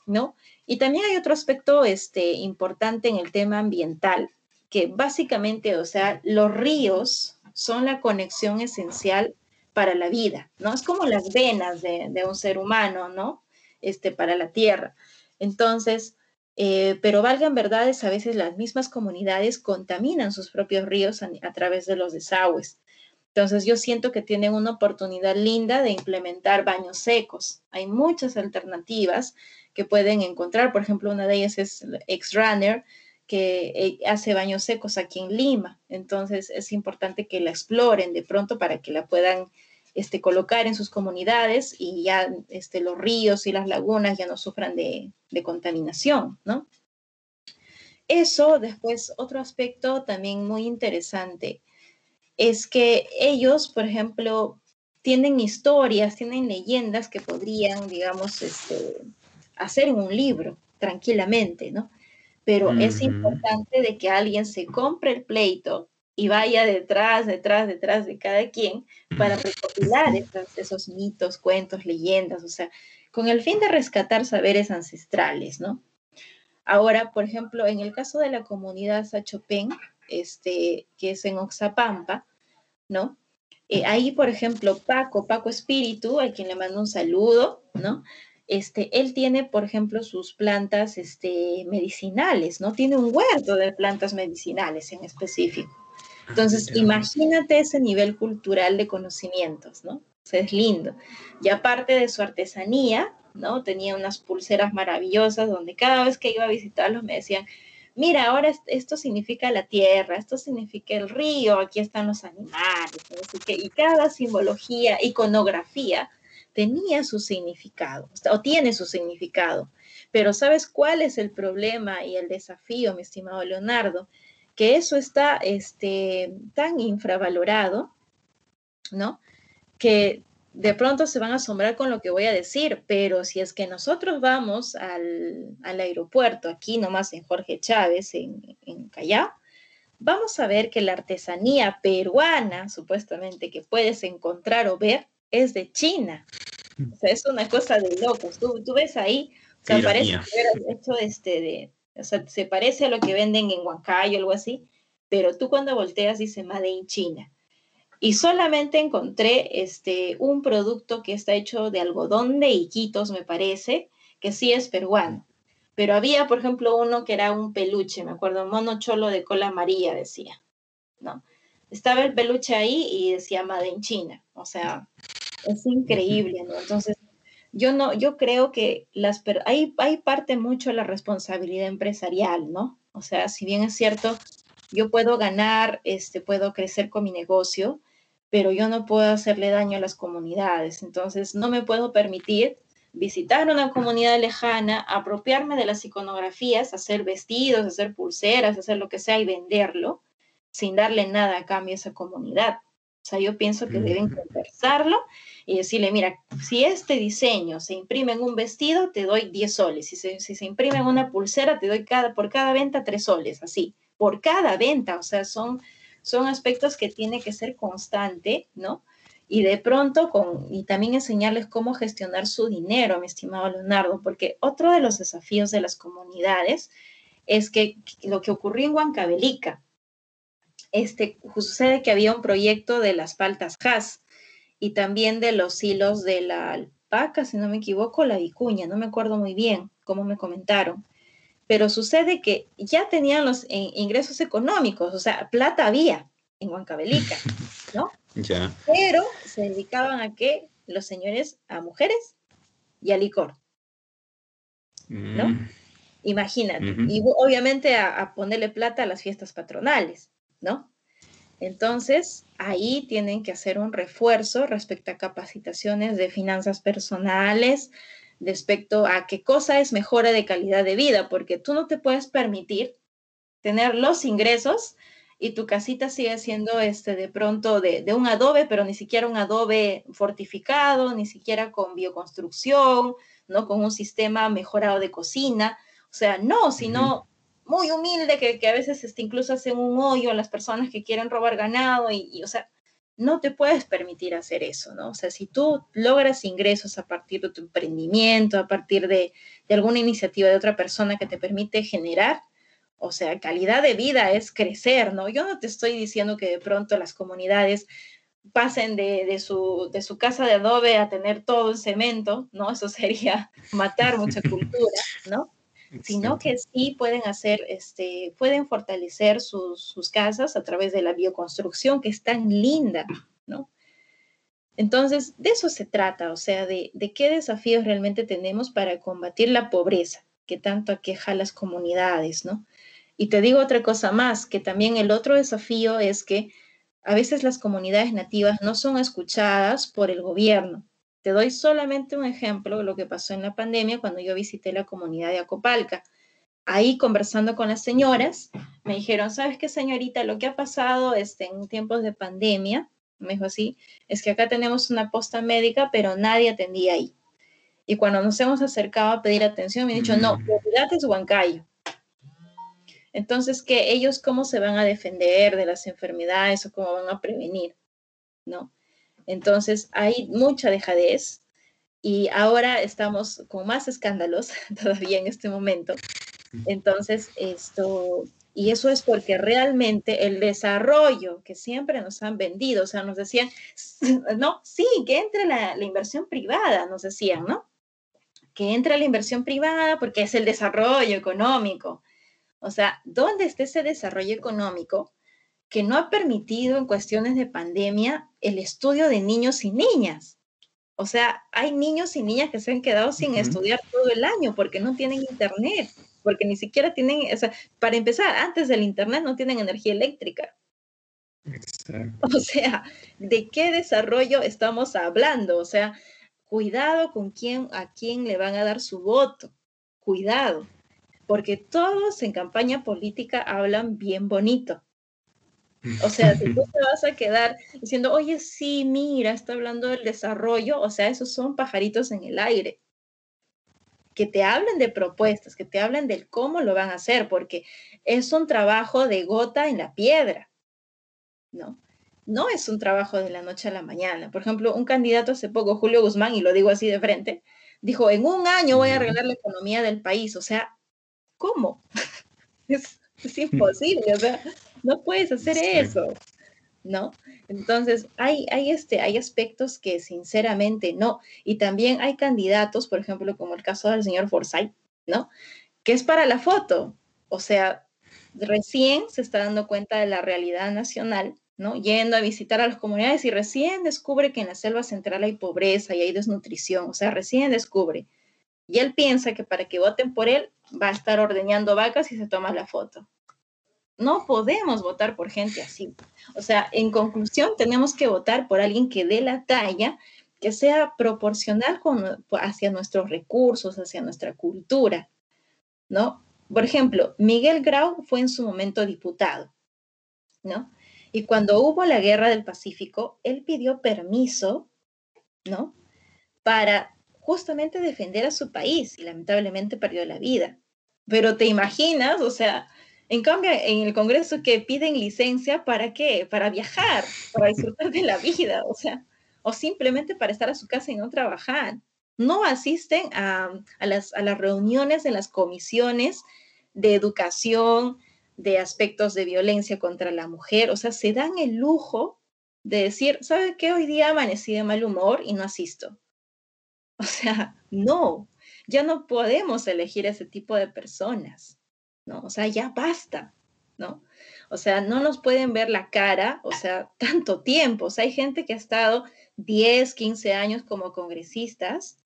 ¿no? Y también hay otro aspecto este, importante en el tema ambiental, que básicamente, o sea, los ríos son la conexión esencial para la vida, ¿no? Es como las venas de, un ser humano, ¿no? Este, para la tierra. Entonces, eh, pero valgan verdades, a veces las mismas comunidades contaminan sus propios ríos a, a, través de los desagües. Entonces yo siento que tienen una oportunidad linda de implementar baños secos. Hay muchas alternativas que pueden encontrar. Por ejemplo, una de ellas es X-Runner, que eh, hace baños secos aquí en Lima. Entonces es importante que la exploren de pronto para que la puedan este, colocar en sus comunidades y ya este, los ríos y las lagunas ya no sufran de, de contaminación, ¿no? Eso, después, otro aspecto también muy interesante es que ellos, por ejemplo, tienen historias, tienen leyendas que podrían, digamos, este, hacer en un libro tranquilamente, ¿no? Pero uh -huh. es importante de que alguien se compre el pleito y vaya detrás, detrás, detrás de cada quien para recopilar esos, esos mitos, cuentos, leyendas, o sea, con el fin de rescatar saberes ancestrales, ¿no? Ahora, por ejemplo, en el caso de la comunidad Sachopén, este, que es en Oxapampa, ¿no? Eh, ahí, por ejemplo, Paco, Paco Espíritu, a quien le mando un saludo, ¿no? Este, él tiene, por ejemplo, sus plantas este, medicinales, ¿no? Tiene un huerto de plantas medicinales en específico. Entonces, imagínate ese nivel cultural de conocimientos, ¿no? O sea, es lindo. Y aparte de su artesanía, ¿no? Tenía unas pulseras maravillosas donde cada vez que iba a visitarlos me decían, mira, ahora esto significa la tierra, esto significa el río, aquí están los animales, ¿no? que, y cada simbología, iconografía, tenía su significado, o tiene su significado. Pero ¿sabes cuál es el problema y el desafío, mi estimado Leonardo? Que eso está este, tan infravalorado, ¿no? Que de pronto se van a asombrar con lo que voy a decir, pero si es que nosotros vamos al, al aeropuerto, aquí nomás en Jorge Chávez, en, en Callao, vamos a ver que la artesanía peruana, supuestamente, que puedes encontrar o ver, es de China. O sea, es una cosa de locos. Tú, tú ves ahí, o sea, parece que hubieras hecho este de, o sea, se parece a lo que venden en Huancayo o algo así, pero tú cuando volteas dice Made in China. Y solamente encontré este, un producto que está hecho de algodón de Iquitos, me parece, que sí es peruano. Pero había, por ejemplo, uno que era un peluche, me acuerdo, mono cholo de cola amarilla, decía, ¿no? Estaba el peluche ahí y decía Made in China. O sea, es increíble, ¿no? Entonces, yo no, yo creo que las, hay, hay parte mucho la responsabilidad empresarial, ¿no? O sea, si bien es cierto, yo puedo ganar, este, puedo crecer con mi negocio, pero yo no puedo hacerle daño a las comunidades. Entonces, no me puedo permitir visitar una comunidad lejana, apropiarme de las iconografías, hacer vestidos, hacer pulseras, hacer lo que sea y venderlo sin darle nada a cambio a esa comunidad. O sea, yo pienso que deben conversarlo y decirle, mira, si este diseño se imprime en un vestido, te doy 10 soles. Si se, si se imprime en una pulsera, te doy cada, por cada venta 3 soles, así, por cada venta. O sea, son, son aspectos que tiene que ser constante, ¿no? Y de pronto, con, y también enseñarles cómo gestionar su dinero, mi estimado Leonardo, porque otro de los desafíos de las comunidades es que lo que ocurrió en Huancavelica, este, sucede que había un proyecto de las paltas Haas y también de los hilos de la alpaca, si no me equivoco, la vicuña, no me acuerdo muy bien cómo me comentaron. Pero sucede que ya tenían los ingresos económicos, o sea, plata había en Huancavelica, [LAUGHS] ¿no? Ya. Pero se dedicaban a qué? Los señores a mujeres y a licor, ¿no? Mm. Imagínate. Uh -huh. Y obviamente a, a ponerle plata a las fiestas patronales. ¿No? Entonces, ahí tienen que hacer un refuerzo respecto a capacitaciones de finanzas personales, respecto a qué cosa es mejora de calidad de vida, porque tú no te puedes permitir tener los ingresos y tu casita sigue siendo este de pronto de, de un adobe, pero ni siquiera un adobe fortificado, ni siquiera con bioconstrucción, ¿no? Con un sistema mejorado de cocina. O sea, no, sino muy humilde, que, que a veces este, incluso hacen un hoyo a las personas que quieren robar ganado y, y, o sea, no te puedes permitir hacer eso, ¿no? O sea, si tú logras ingresos a partir de tu emprendimiento, a partir de, de alguna iniciativa de otra persona que te permite generar, o sea, calidad de vida es crecer, ¿no? Yo no te estoy diciendo que de pronto las comunidades pasen de, su, de su casa de adobe a tener todo en cemento, ¿no? Eso sería [LAUGHS] matar mucha [LAUGHS] cultura, ¿no? Sino que sí pueden hacer, este, pueden fortalecer sus, casas a través de la bioconstrucción, que es tan linda, ¿no? Entonces, de eso se trata, o sea, de, de qué desafíos realmente tenemos para combatir la pobreza que tanto aqueja a las comunidades, ¿no? Y te digo otra cosa más, que también el otro desafío es que a veces las comunidades nativas no son escuchadas por el gobierno. Te doy solamente un ejemplo de lo que pasó en la pandemia cuando yo visité la comunidad de Acopalca. Ahí conversando con las señoras, me dijeron, ¿sabes qué, señorita? Lo que ha pasado este, en tiempos de pandemia, me dijo así, es que acá tenemos una posta médica, pero nadie atendía ahí. Y cuando nos hemos acercado a pedir atención, me han dicho, no, prioridad mm. es Huancayo. Entonces, ¿qué ellos cómo se van a defender de las enfermedades o cómo van a prevenir? ¿No? Entonces, hay mucha dejadez y ahora estamos con más escándalos [LAUGHS] todavía en este momento. Entonces, esto, y eso es porque realmente el desarrollo que siempre nos han vendido, o sea, nos decían, no, sí, que entre la, la inversión privada, nos decían, ¿no? Que entre la inversión privada porque es el desarrollo económico. O sea, ¿dónde está ese desarrollo económico que no ha permitido en cuestiones de pandemia el estudio de niños y niñas? O sea, hay niños y niñas que se han quedado sin estudiar todo el año porque no tienen internet, porque ni siquiera tienen, o sea, para empezar, antes del internet no tienen energía eléctrica. Exacto. O sea, ¿de qué desarrollo estamos hablando? O sea, cuidado con quién, a quién le van a dar su voto. Cuidado porque todos en campaña política hablan bien bonito. O sea, si tú te vas a quedar diciendo, oye, sí, mira, está hablando del desarrollo, o sea, esos son pajaritos en el aire. Que te hablen de propuestas, que te hablen del cómo lo van a hacer, porque es un trabajo de gota en la piedra, ¿no? No es un trabajo de la noche a la mañana. Por ejemplo, un candidato hace poco, Julio Guzmán, y lo digo así de frente, dijo, en un año voy a arreglar la economía del país. O sea, ¿cómo? [LAUGHS] es, imposible, o sea, no puedes hacer eso, ¿no? Entonces, hay, hay, este, hay aspectos que sinceramente no. Y también hay candidatos, por ejemplo, como el caso del señor Forsyth, ¿no? Que es para la foto. O sea, recién se está dando cuenta de la realidad nacional, ¿no? Yendo a visitar a las comunidades y recién descubre que en la selva central hay pobreza y hay desnutrición. O sea, recién descubre. Y él piensa que para que voten por él va a estar ordeñando vacas y se toma la foto. No podemos votar por gente así. O sea, en conclusión, tenemos que votar por alguien que dé la talla, que sea proporcional con, hacia nuestros recursos, hacia nuestra cultura, ¿no? Por ejemplo, Miguel Grau fue en su momento diputado, ¿no? Y cuando hubo la guerra del Pacífico, él pidió permiso, ¿no? Para justamente defender a su país y lamentablemente perdió la vida. Pero te imaginas, o sea, en cambio en el Congreso que piden licencia para qué? Para viajar, para disfrutar de la vida, o sea, o simplemente para estar a su casa y no trabajar. No asisten a, las, reuniones de las comisiones de educación, de aspectos de violencia contra la mujer, o sea, se dan el lujo de decir, ¿sabe qué? Hoy día amanecí de mal humor y no asisto. O sea, no, ya no podemos elegir ese tipo de personas, ¿no? O sea, ya basta, ¿no? O sea, no nos pueden ver la cara, o sea, [LAUGHS] tanto tiempo. O sea, hay gente que ha estado 10, 15 años como congresistas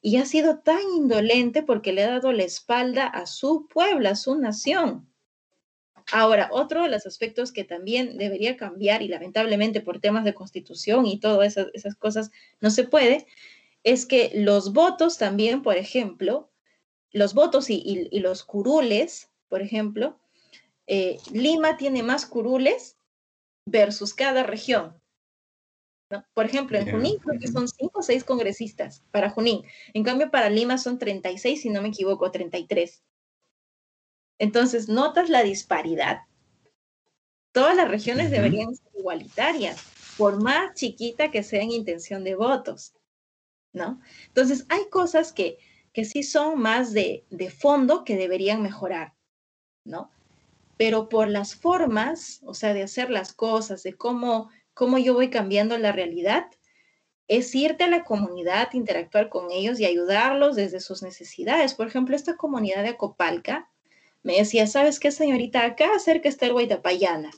y ha sido tan indolente porque le ha dado la espalda a su pueblo, a su nación. Ahora, otro de los aspectos que también debería cambiar y lamentablemente por temas de constitución y todas esas, esas cosas no se puede, es que los votos también, por ejemplo, los votos y, los curules, por ejemplo, eh, Lima tiene más curules versus cada región. Por ejemplo, en Junín creo que son cinco o seis congresistas para Junín. En cambio, para Lima son 36, si no me equivoco, 33. Entonces, ¿notas la disparidad? Todas las regiones deberían ser igualitarias. por más chiquita que sea en intención de votos, ¿no? Entonces, hay cosas que, que sí son más de, de fondo que deberían mejorar, ¿no? Pero por las formas, o sea, de hacer las cosas, de cómo, cómo yo voy cambiando la realidad, es irte a la comunidad, interactuar con ellos y ayudarlos desde sus necesidades. Por ejemplo, esta comunidad de Acopalca me decía, ¿sabes qué, señorita? Acá cerca está el Guaitapayana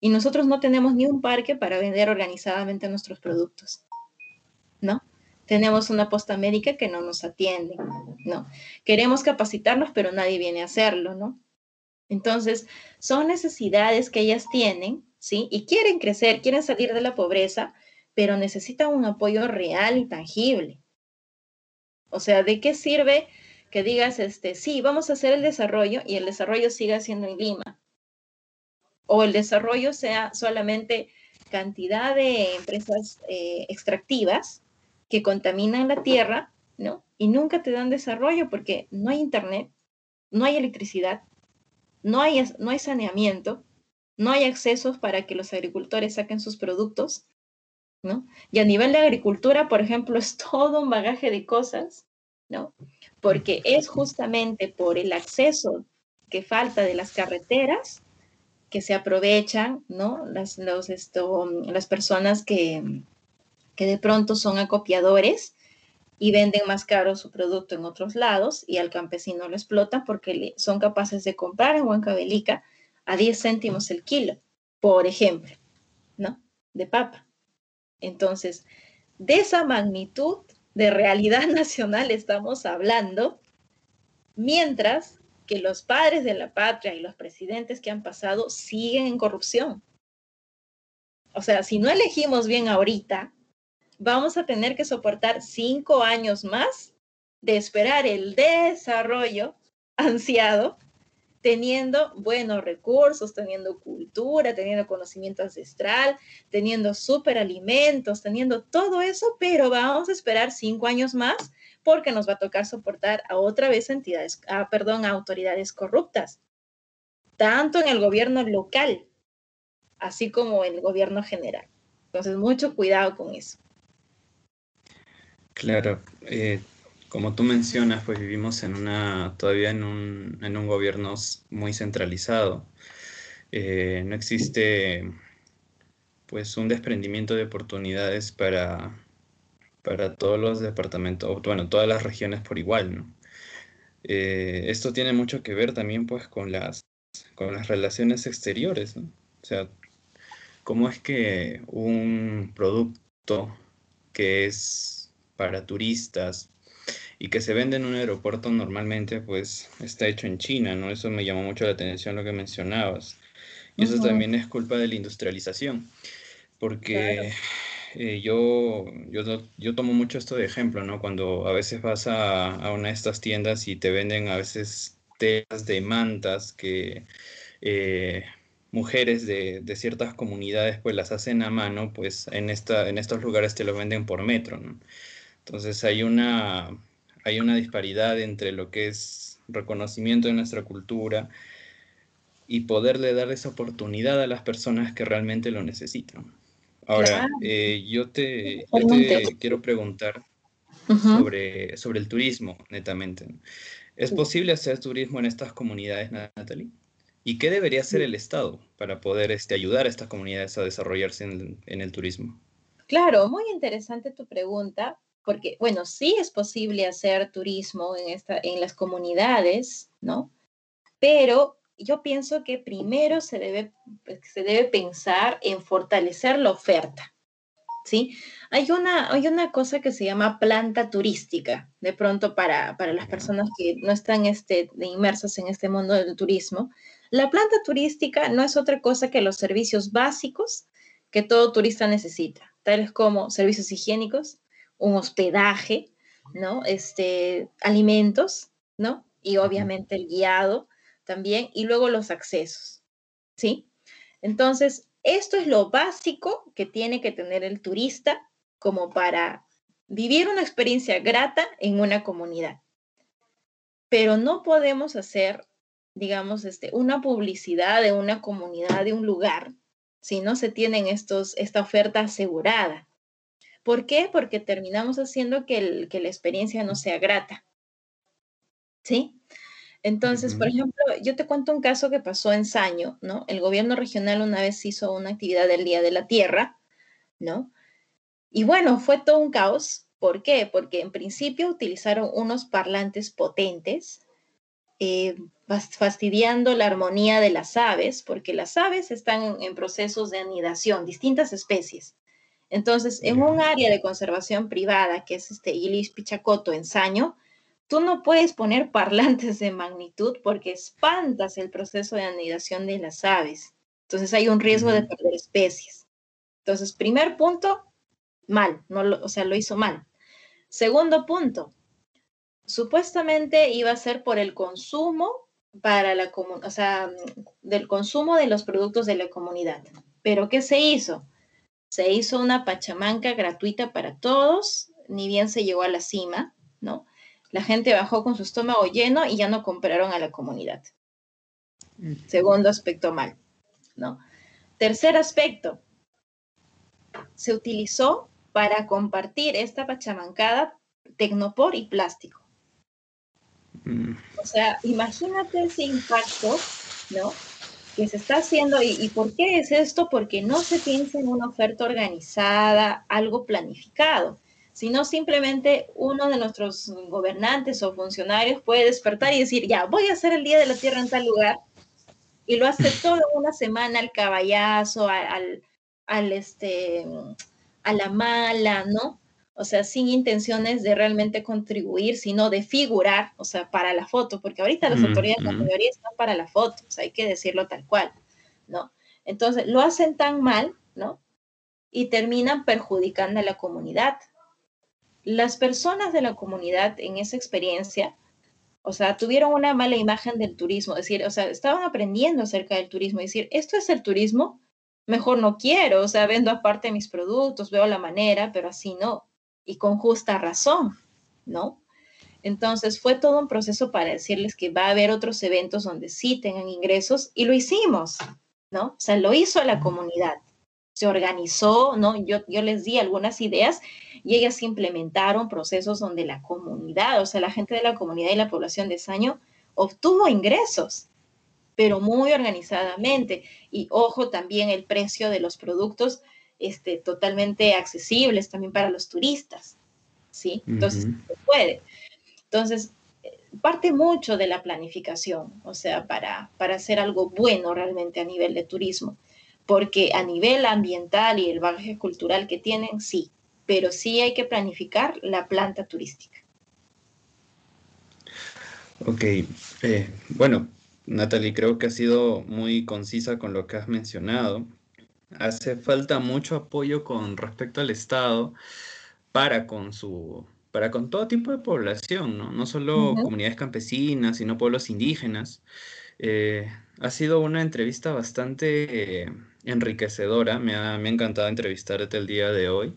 y nosotros no tenemos ni un parque para vender organizadamente nuestros productos, ¿no? Tenemos una posta médica que no nos atiende, ¿no? Queremos capacitarnos, pero nadie viene a hacerlo, ¿no? Entonces, son necesidades que ellas tienen, ¿sí? Y quieren crecer, quieren salir de la pobreza, pero necesitan un apoyo real y tangible. O sea, ¿de qué sirve que digas, este, sí, vamos a hacer el desarrollo y el desarrollo siga siendo en Lima? o el desarrollo sea solamente cantidad de empresas eh, extractivas que contaminan la tierra, ¿no? Y nunca te dan desarrollo porque no hay internet, no hay electricidad, no hay, no hay saneamiento, no hay accesos para que los agricultores saquen sus productos, ¿no? Y a nivel de agricultura, por ejemplo, [LAUGHS] es todo un bagaje de cosas, ¿no? Porque es justamente por el acceso que falta de las carreteras que se aprovechan, ¿no? Las, los, esto, las personas que, que de pronto son acopiadores y venden más caro su producto en otros lados y al campesino lo explotan porque son capaces de comprar en Huancavelica a 10 céntimos el kilo, por ejemplo, ¿no? De papa. Entonces, de esa magnitud de realidad [LAUGHS] nacional estamos hablando, mientras que los padres de la patria y los presidentes que han pasado siguen en corrupción. O sea, si no elegimos bien ahorita, vamos a tener que soportar cinco años más de esperar el desarrollo ansiado, teniendo buenos recursos, teniendo cultura, teniendo conocimiento ancestral, teniendo superalimentos, teniendo todo eso, pero vamos a esperar cinco años más porque nos va a tocar soportar a otra vez entidades, perdón, a autoridades corruptas, tanto en el gobierno local, así como en el gobierno general. Entonces, mucho cuidado con eso. Claro, eh, como tú mencionas, pues vivimos en una, todavía en un, en un gobierno muy centralizado. Eh, no existe pues un desprendimiento de oportunidades para, para todos los departamentos, bueno, todas las regiones por igual, ¿no? Eh, esto tiene mucho que ver también pues con las, con las relaciones exteriores, ¿no? O sea, cómo es que un producto que es para turistas y que se vende en un aeropuerto normalmente pues está hecho en China, ¿no? Eso me llamó mucho la atención lo que mencionabas. Y eso también es culpa de la industrialización, porque eh, yo, yo, yo, tomo mucho esto de ejemplo, ¿no? Cuando a veces vas a, a una de estas tiendas y te venden a veces telas de mantas que eh, mujeres de, de, ciertas comunidades pues las hacen a mano, pues en, esta, en estos lugares te lo venden por metro, ¿no? Entonces hay una, hay una disparidad entre lo que es reconocimiento de nuestra cultura y poderle dar esa oportunidad a las personas que realmente lo necesitan. Ahora, eh, yo te, quiero preguntar sobre, sobre el turismo, netamente. ¿Es posible hacer turismo en estas comunidades, Natalie? ¿Y qué debería hacer el Estado para poder este, ayudar a estas comunidades a desarrollarse en, en, el turismo? Claro, muy interesante tu pregunta, porque, bueno, sí es posible hacer turismo en, esta, en las comunidades, ¿no? Pero yo pienso que primero se debe, pues, se debe pensar en fortalecer la oferta. ¿sí? Hay una, hay una cosa que se llama planta turística, de pronto para, para las personas que no están este, inmersas en este mundo del turismo. La planta turística no es otra cosa que los servicios básicos que todo turista necesita, tales como servicios higiénicos, un hospedaje, ¿no? Este, alimentos, ¿no? Y obviamente el guiado, también, y luego los accesos, ¿sí? Entonces, esto es lo básico que tiene que tener el turista como para vivir una experiencia grata en una comunidad. Pero no podemos hacer, digamos, este, una publicidad de una comunidad, de un lugar, si no se tienen estos, esta oferta asegurada. ¿Por qué? Porque terminamos haciendo que, que la experiencia no sea grata. ¿Sí? Entonces, por ejemplo, yo te cuento un caso que pasó en Saño, ¿no? El gobierno regional una vez hizo una actividad del Día de la Tierra, ¿no? Y bueno, fue todo un caos. ¿Por qué? Porque en principio utilizaron unos parlantes potentes, eh, fastidiando la armonía de las aves, porque las aves están en procesos de anidación, distintas especies. Entonces, en un área de conservación privada, que es este Ilis Pichacoto en Saño, tú no puedes poner parlantes de magnitud porque espantas el proceso de anidación de las aves. Entonces hay un riesgo de perder especies. Entonces, primer punto, mal, no o sea, lo hizo mal. Segundo punto, supuestamente iba a ser por el consumo para la o sea, del consumo de los productos de la comunidad. Pero ¿qué se hizo? Se hizo una pachamanca gratuita para todos, ni bien se llegó a la cima, ¿no? La gente bajó con su estómago lleno y ya no compraron a la comunidad. Mm. Segundo aspecto mal, ¿no? Tercer aspecto, se utilizó para compartir esta pachamancada tecnopor y plástico. Mm. O sea, imagínate ese impacto, ¿no? Que se está haciendo. ¿Y, ¿Y por qué es esto? Porque no se piensa en una oferta organizada, algo planificado sino simplemente uno de nuestros gobernantes o funcionarios puede despertar y decir, ya, voy a hacer el Día de la Tierra en tal lugar, y lo hace [LAUGHS] toda una semana al caballazo, al, al, este, a la mala, ¿no? O sea, sin intenciones de realmente contribuir, sino de figurar, o sea, para la foto, porque ahorita las autoridades, la mayoría están para la foto, o sea, hay que decirlo tal cual, ¿no? Entonces, lo hacen tan mal, ¿no? Y terminan perjudicando a la comunidad, las personas de la comunidad en esa experiencia, o sea, tuvieron una mala imagen del turismo, es decir, o sea, estaban aprendiendo acerca del turismo, es decir, esto es el turismo, mejor no quiero, o sea, vendo aparte mis productos, veo la manera, pero así no, y con justa razón, ¿no? Entonces fue todo un proceso para decirles que va a haber otros eventos donde sí tengan ingresos y lo hicimos, ¿no? O sea, lo hizo la comunidad se organizó, ¿no? Yo, yo les di algunas ideas y ellas implementaron procesos donde la comunidad, o sea, la gente de la comunidad y la población de Saño obtuvo ingresos, pero muy organizadamente. Y ojo, también el precio de los productos este, totalmente accesibles también para los turistas, ¿sí? Entonces, se puede. Entonces, parte mucho de la planificación, o sea, para, para hacer algo bueno realmente a nivel de turismo porque a nivel ambiental y el bagaje cultural que tienen, sí, pero sí hay que planificar la planta turística. Ok, eh, bueno, Natalie, creo que has sido muy concisa con lo que has mencionado. Hace falta mucho apoyo con respecto al Estado para con su para con todo tipo de población, ¿no? No solo comunidades campesinas, sino pueblos indígenas. Eh, ha sido una entrevista bastante eh, enriquecedora. Me ha, encantado entrevistarte el día de hoy.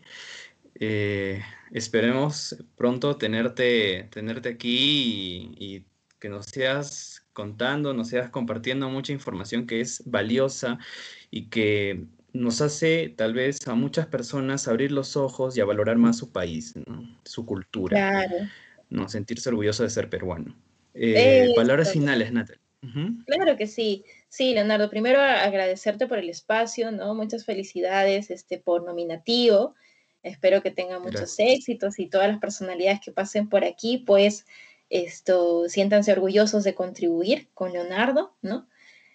Eh, esperemos pronto tenerte, tenerte aquí y, que nos seas contando, nos seas compartiendo mucha información que es valiosa y que nos hace tal vez a muchas personas abrir los ojos y a valorar más su país, su cultura, ¿no? sentirse orgulloso de ser peruano. palabras finales, Natalie. Claro que sí. Sí, Leonardo, primero agradecerte por el espacio, ¿no? Muchas felicidades este, por nominativo. Espero que tengan muchos éxitos y todas las personalidades que pasen por aquí, pues, esto, siéntanse orgullosos de contribuir con Leonardo, ¿no?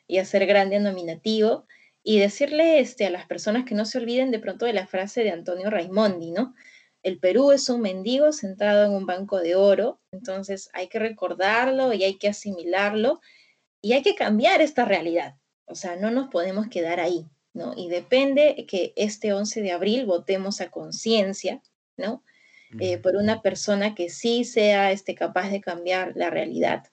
Y hacer grande nominativo. Y decirle este, a las personas que no se olviden de pronto de la frase de Antonio Raimondi, ¿no? El Perú es un mendigo sentado en un banco de oro, entonces hay que recordarlo y hay que asimilarlo y hay que cambiar esta realidad. O sea, no nos podemos quedar ahí, ¿no? Y depende que este 11 de abril votemos a conciencia, ¿no? Eh, por una persona que sí sea este, capaz de cambiar la realidad.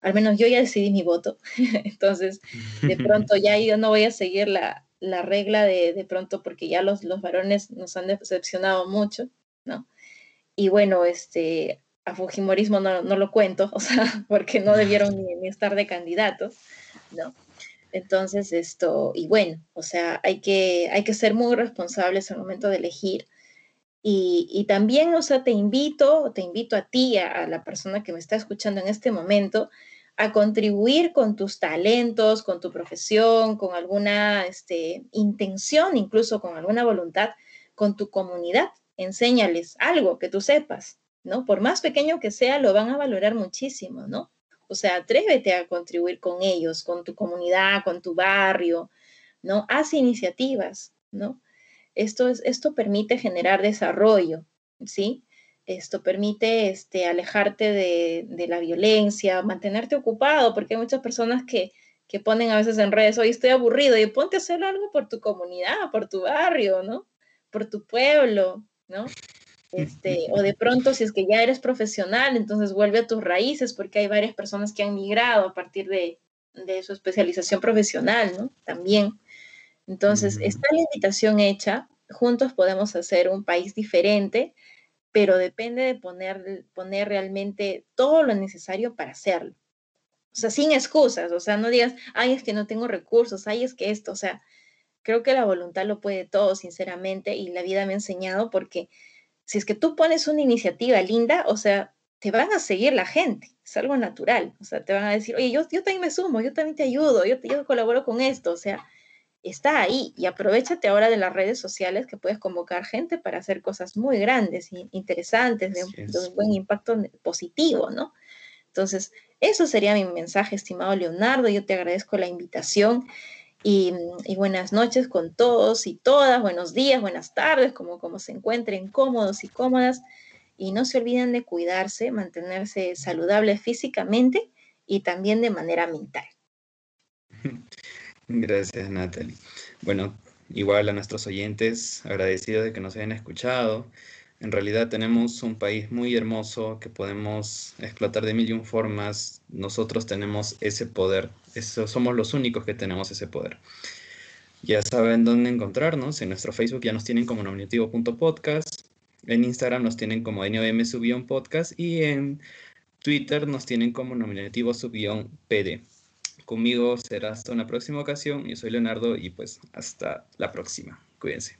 Al menos yo ya decidí mi voto, [LAUGHS] entonces de pronto ya yo no voy a seguir la, la regla de, de pronto porque ya los, los varones nos han decepcionado mucho, ¿no? Y bueno, este, a Fujimorismo no, no, lo cuento, [LAUGHS] o sea, porque no debieron ni, estar de candidatos, ¿no? Entonces, esto, y bueno, o sea, hay que, hay que ser muy responsables al momento de elegir. Y, también, o sea, te invito, te invito a ti, a, la persona que me está escuchando en este momento, a contribuir con tus talentos, con tu profesión, con alguna este, intención, incluso con alguna voluntad, con tu comunidad. Enséñales algo que tú sepas, ¿no? Por más pequeño que sea, lo van a valorar muchísimo, ¿no? O sea, atrévete a contribuir con ellos, con tu comunidad, con tu barrio, ¿no? Haz iniciativas, ¿no? Esto, es, esto permite generar desarrollo, ¿sí? Esto permite este, alejarte de, la violencia, mantenerte ocupado, porque hay muchas personas que, que ponen a veces en redes, hoy estoy aburrido, y ponte a hacer algo por tu comunidad, por tu barrio, ¿no? Por tu pueblo, ¿no? Este, o de pronto, si es que ya eres profesional, entonces vuelve a tus raíces, porque hay varias personas que han migrado a partir de, su especialización profesional, ¿no? También. Entonces, está la invitación hecha, juntos podemos hacer un país diferente, pero depende de poner, poner realmente todo lo necesario para hacerlo. O sea, sin excusas, o sea, no digas, ay, es que no tengo recursos, ay, es que esto, o sea, creo que la voluntad lo puede todo, sinceramente, y la vida me ha enseñado porque si es que tú pones una iniciativa linda, o sea, te van a seguir la gente, es algo natural, o sea, te van a decir, oye, yo, yo también me sumo, yo también te ayudo, yo, yo colaboro con esto, o sea, está ahí y aprovechate ahora de las redes sociales que puedes convocar gente para hacer cosas muy grandes e interesantes, de un, buen impacto positivo, ¿no? Entonces, eso sería mi mensaje, estimado Leonardo. Yo te agradezco la invitación y, buenas noches con todos y todas, buenos días, buenas tardes, como, como se encuentren cómodos y cómodas. Y no se olviden de cuidarse, mantenerse saludable físicamente y también de manera mental. [LAUGHS] Gracias, Natalie. Bueno, igual a nuestros oyentes, agradecidos de que nos hayan escuchado. En realidad tenemos un país muy hermoso que podemos explotar de mil y un formas. Nosotros tenemos ese poder. Somos los únicos que tenemos ese poder. Ya saben dónde encontrarnos. En nuestro Facebook ya nos tienen como nominativo.podcast. En Instagram nos tienen como NOM-podcast. Y en Twitter nos tienen como nominativo-pd. Conmigo será hasta una próxima ocasión. Yo soy Leonardo y pues hasta la próxima. Cuídense.